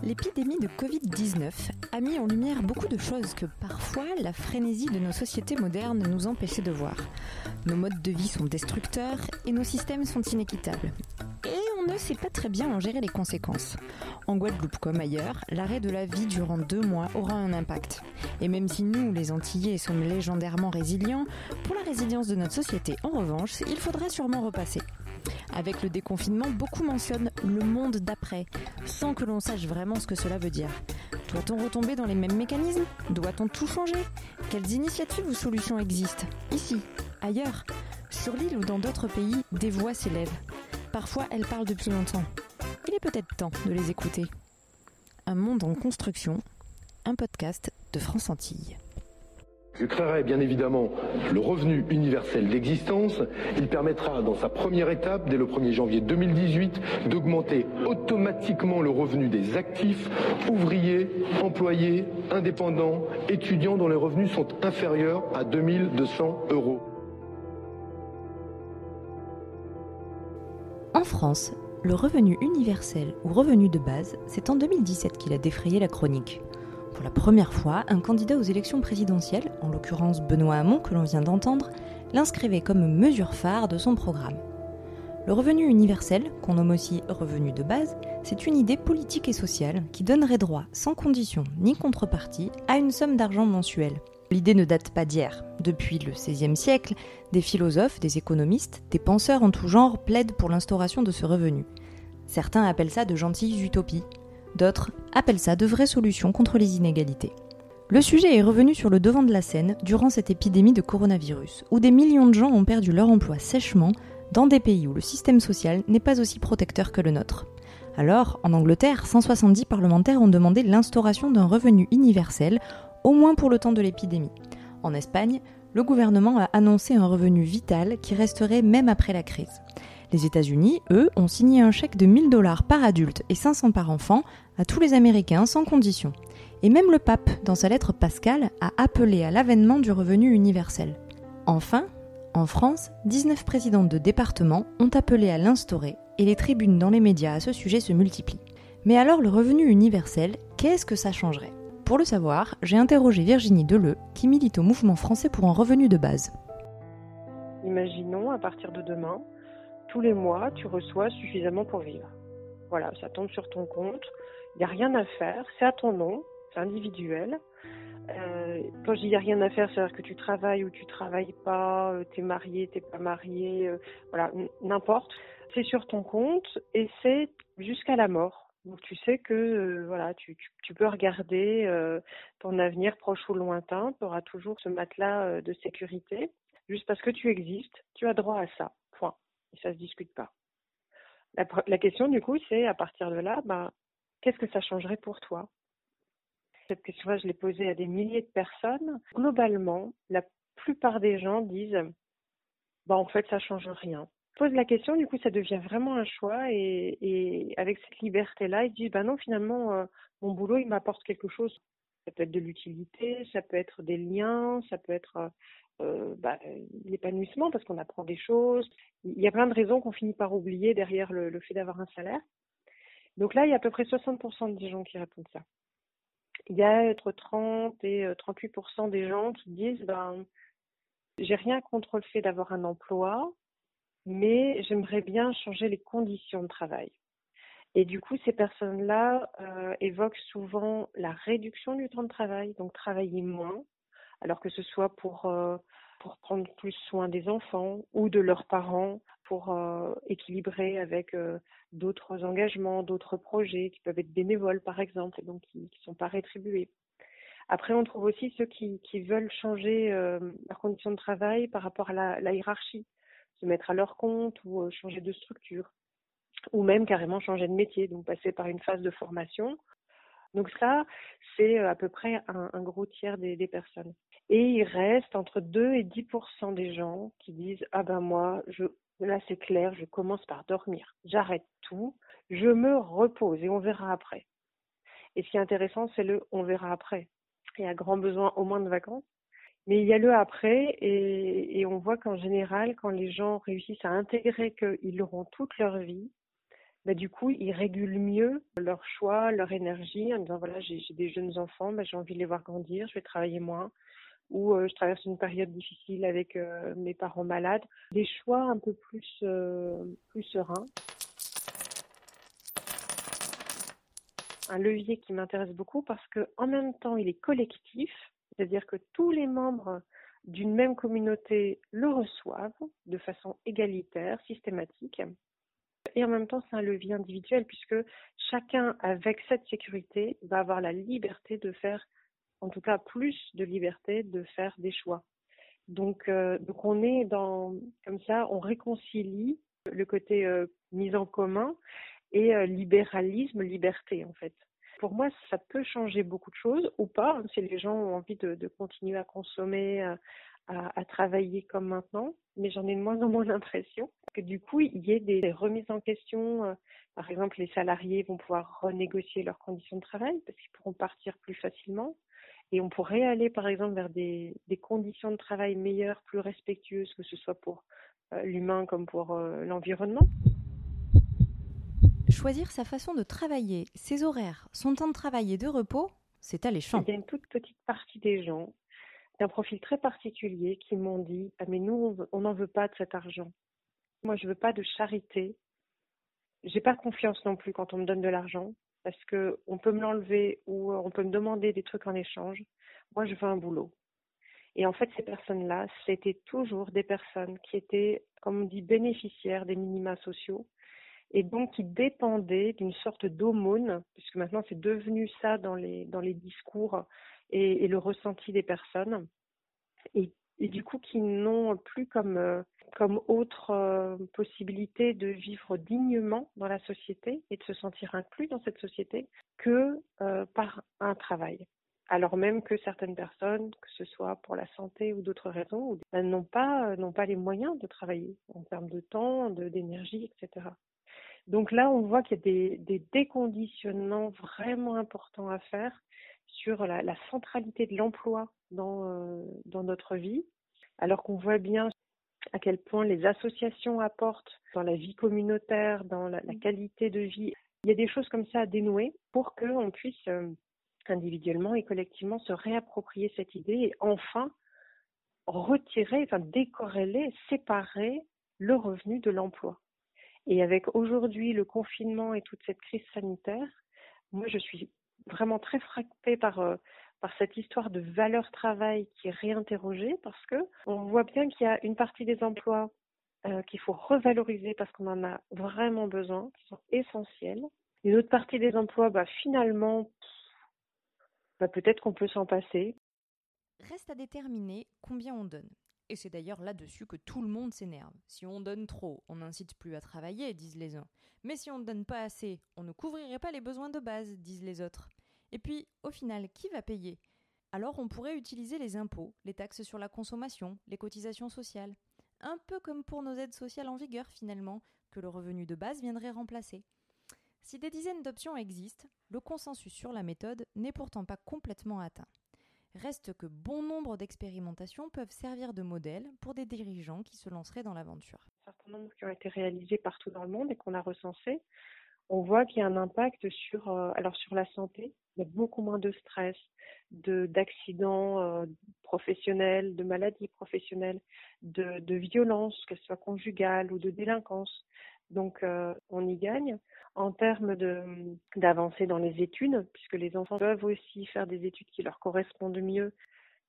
L'épidémie de Covid-19 a mis en lumière beaucoup de choses que parfois la frénésie de nos sociétés modernes nous empêchait de voir. Nos modes de vie sont destructeurs et nos systèmes sont inéquitables. Et on ne sait pas très bien en gérer les conséquences. En Guadeloupe comme ailleurs, l'arrêt de la vie durant deux mois aura un impact. Et même si nous, les Antillais, sommes légendairement résilients, pour la résilience de notre société, en revanche, il faudra sûrement repasser. Avec le déconfinement, beaucoup mentionnent le monde d'après, sans que l'on sache vraiment ce que cela veut dire. Doit-on retomber dans les mêmes mécanismes? Doit-on tout changer? Quelles initiatives ou solutions existent? Ici, ailleurs, sur l'île ou dans d'autres pays, des voix s'élèvent. Parfois, elles parlent depuis longtemps. Il est peut-être temps de les écouter. Un monde en construction, un podcast de France Antilles. Je créerai bien évidemment le revenu universel d'existence. Il permettra dans sa première étape, dès le 1er janvier 2018, d'augmenter automatiquement le revenu des actifs, ouvriers, employés, indépendants, étudiants dont les revenus sont inférieurs à 2200 euros. En France, le revenu universel ou revenu de base, c'est en 2017 qu'il a défrayé la chronique. Pour la première fois, un candidat aux élections présidentielles, en l'occurrence Benoît Hamon que l'on vient d'entendre, l'inscrivait comme mesure phare de son programme. Le revenu universel, qu'on nomme aussi revenu de base, c'est une idée politique et sociale qui donnerait droit, sans condition ni contrepartie, à une somme d'argent mensuelle. L'idée ne date pas d'hier. Depuis le XVIe siècle, des philosophes, des économistes, des penseurs en tout genre plaident pour l'instauration de ce revenu. Certains appellent ça de gentilles utopies, D'autres appellent ça de vraies solutions contre les inégalités. Le sujet est revenu sur le devant de la scène durant cette épidémie de coronavirus, où des millions de gens ont perdu leur emploi sèchement dans des pays où le système social n'est pas aussi protecteur que le nôtre. Alors, en Angleterre, 170 parlementaires ont demandé l'instauration d'un revenu universel, au moins pour le temps de l'épidémie. En Espagne, le gouvernement a annoncé un revenu vital qui resterait même après la crise. Les États-Unis, eux, ont signé un chèque de 1000 dollars par adulte et 500 par enfant à tous les Américains sans condition. Et même le pape, dans sa lettre pascale, a appelé à l'avènement du revenu universel. Enfin, en France, 19 présidentes de départements ont appelé à l'instaurer et les tribunes dans les médias à ce sujet se multiplient. Mais alors le revenu universel, qu'est-ce que ça changerait? Pour le savoir, j'ai interrogé Virginie Deleu, qui milite au mouvement français pour un revenu de base. Imaginons à partir de demain, tous les mois, tu reçois suffisamment pour vivre. Voilà, ça tombe sur ton compte, il n'y a rien à faire, c'est à ton nom, c'est individuel. Euh, quand je dis il n'y a rien à faire, c'est-à-dire que tu travailles ou tu travailles pas, euh, tu es marié, tu pas marié, euh, voilà, n'importe. C'est sur ton compte et c'est jusqu'à la mort. Donc tu sais que voilà, tu, tu, peux regarder ton avenir proche ou lointain, tu auras toujours ce matelas de sécurité. Juste parce que tu existes, tu as droit à ça et ça se discute pas. La, question du coup, c'est à partir de là, ben, qu'est-ce que ça changerait pour toi? Cette question-là, je l'ai posée à des milliers de personnes. Globalement, la plupart des gens disent, ben, en fait, ça change rien. Pose la question, du coup, ça devient vraiment un choix et, avec cette liberté-là, ils disent, ben non, finalement, euh, mon boulot, il m'apporte quelque chose. Ça peut être de l'utilité, ça peut être des liens, ça peut être euh, euh, bah, l'épanouissement parce qu'on apprend des choses. Il y a plein de raisons qu'on finit par oublier derrière le, fait d'avoir un salaire. Donc là, il y a à peu près 60% des gens qui répondent ça. Il y a entre 30 et 38% euh, des gens qui disent ben, j'ai rien contre le fait d'avoir un emploi, mais j'aimerais bien changer les conditions de travail. Et du coup, ces personnes-là euh, évoquent souvent la réduction du temps de travail, donc travailler moins, alors que ce soit pour, euh, pour prendre plus soin des enfants ou de leurs parents, pour euh, équilibrer avec d'autres engagements, d'autres projets qui peuvent être bénévoles par exemple, et donc qui ne sont pas rétribués. Après, on trouve aussi ceux qui, veulent changer leurs conditions de travail par rapport à la, hiérarchie, se mettre à leur compte ou changer de structure, ou même carrément changer de métier, donc passer par une phase de formation donc ça, c'est à peu près un, gros tiers des, personnes. Et il reste entre 2 et 10% des gens qui disent ah ben moi, je, là c'est clair, je commence par dormir, j'arrête tout, je me repose et on verra après. Et ce qui est intéressant, c'est le on verra après. Il y a grand besoin au moins de vacances, mais il y a le après et, et on voit qu'en général, quand les gens réussissent à intégrer qu'ils auront toute leur vie, bah, du coup, ils régulent mieux leur choix, leur énergie en disant voilà, j'ai des jeunes enfants, bah, j'ai envie de les voir grandir, je vais travailler moins, ou euh, je traverse une période difficile avec euh, mes parents malades. Des choix un peu plus, euh, plus sereins. Un levier qui m'intéresse beaucoup parce que en même temps, il est collectif, c'est-à-dire que tous les membres d'une même communauté le reçoivent de façon égalitaire, systématique. Et en même temps, c'est un levier individuel puisque chacun, avec cette sécurité, va avoir la liberté de faire, en tout cas plus de liberté de faire des choix. Donc, euh, donc on est dans, comme ça, on réconcilie le côté euh, mise en commun et euh, libéralisme, liberté en fait. Pour moi, ça peut changer beaucoup de choses ou pas, hein, si les gens ont envie de, de continuer à consommer, à, à, travailler comme maintenant, mais j'en ai de moins en moins l'impression que du coup, il y ait des, remises en question. Euh, par exemple, les salariés vont pouvoir renégocier leurs conditions de travail parce qu'ils pourront partir plus facilement. Et on pourrait aller, par exemple, vers des, des conditions de travail meilleures, plus respectueuses, que ce soit pour euh, l'humain comme pour euh, l'environnement. Choisir sa façon de travailler, ses horaires, son temps de travail et de repos, c'est alléchant. Il y a une toute petite partie des gens profil très particulier qui m'ont dit ah mais nous on n'en veut pas de cet argent. Moi je veux pas de charité. J'ai pas confiance non plus quand on me donne de l'argent parce que on peut me l'enlever ou on peut me demander des trucs en échange. Moi je veux un boulot. Et en fait ces personnes-là, c'était toujours des personnes qui étaient comme on dit bénéficiaires des minima sociaux et donc qui dépendaient d'une sorte d'aumône, puisque maintenant c'est devenu ça dans les, dans les discours et, le ressenti des personnes, et, du coup qui n'ont plus comme, euh, comme autre euh, possibilité de vivre dignement dans la société et de se sentir inclus dans cette société que euh, par un travail. Alors même que certaines personnes, que ce soit pour la santé ou d'autres raisons, n'ont pas, pas les moyens de travailler en termes de temps, d'énergie, etc. Donc là, on voit qu'il y a des déconditionnements vraiment importants à faire sur la, la centralité de l'emploi dans, euh, dans notre vie, alors qu'on voit bien à quel point les associations apportent dans la vie communautaire, dans la, la qualité de vie. Il y a des choses comme ça à dénouer pour qu'on puisse euh, individuellement et collectivement se réapproprier cette idée et enfin retirer, enfin décorréler, séparer le revenu de l'emploi. Et avec aujourd'hui le confinement et toute cette crise sanitaire, moi je suis vraiment très frappée par, euh, par cette histoire de valeur travail qui est réinterrogée parce que on voit bien qu'il y a une partie des emplois euh, qu'il faut revaloriser parce qu'on en a vraiment besoin, qui sont essentiels. Une autre partie des emplois, bah, finalement, bah, peut-être qu'on peut s'en passer. Reste à déterminer combien on donne. Et c'est d'ailleurs là-dessus que tout le monde s'énerve. Si on donne trop, on n'incite plus à travailler, disent les uns. Mais si on ne donne pas assez, on ne couvrirait pas les besoins de base, disent les autres. Et puis, au final, qui va payer? Alors on pourrait utiliser les impôts, les taxes sur la consommation, les cotisations sociales. Un peu comme pour nos aides sociales en vigueur finalement, que le revenu de base viendrait remplacer. Si des dizaines d'options existent, le consensus sur la méthode n'est pourtant pas complètement atteint. Reste que bon nombre d'expérimentations peuvent servir de modèle pour des dirigeants qui se lanceraient dans l'aventure. Un certain nombre qui ont été réalisés partout dans le monde et qu'on a recensés, on voit qu'il y a un impact sur, euh, alors sur la santé. Il y a beaucoup moins de stress, de d'accidents euh, professionnels, de maladies professionnelles, de, de violences, qu'elles soient conjugales ou de délinquance. Donc euh, on y gagne en termes d'avancée dans les études, puisque les enfants peuvent aussi faire des études qui leur correspondent mieux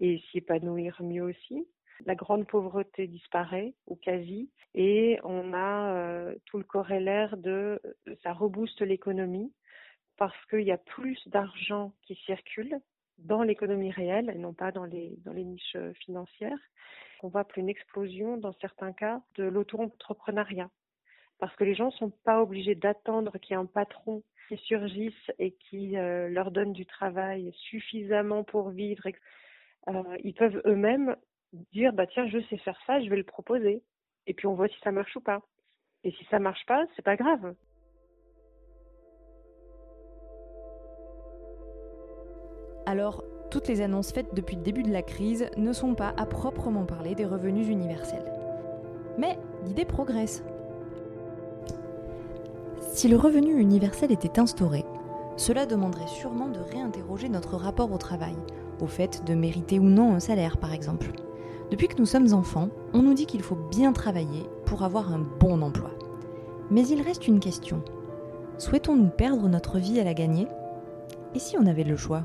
et s'y épanouir mieux aussi. La grande pauvreté disparaît, ou quasi, et on a euh, tout le corrélaire de ça rebooste l'économie parce qu'il y a plus d'argent qui circule dans l'économie réelle et non pas dans les, dans les niches financières. On voit une explosion dans certains cas de l'auto-entrepreneuriat parce que les gens ne sont pas obligés d'attendre qu'il y ait un patron qui surgisse et qui euh, leur donne du travail suffisamment pour vivre. Euh, ils peuvent eux-mêmes dire bah tiens je sais faire ça, je vais le proposer et puis on voit si ça marche ou pas. Et si ça marche pas, c'est pas grave. Alors, toutes les annonces faites depuis le début de la crise ne sont pas à proprement parler des revenus universels. Mais l'idée progresse. Si le revenu universel était instauré, cela demanderait sûrement de réinterroger notre rapport au travail, au fait de mériter ou non un salaire par exemple. Depuis que nous sommes enfants, on nous dit qu'il faut bien travailler pour avoir un bon emploi. Mais il reste une question. Souhaitons-nous perdre notre vie à la gagner? Et si on avait le choix?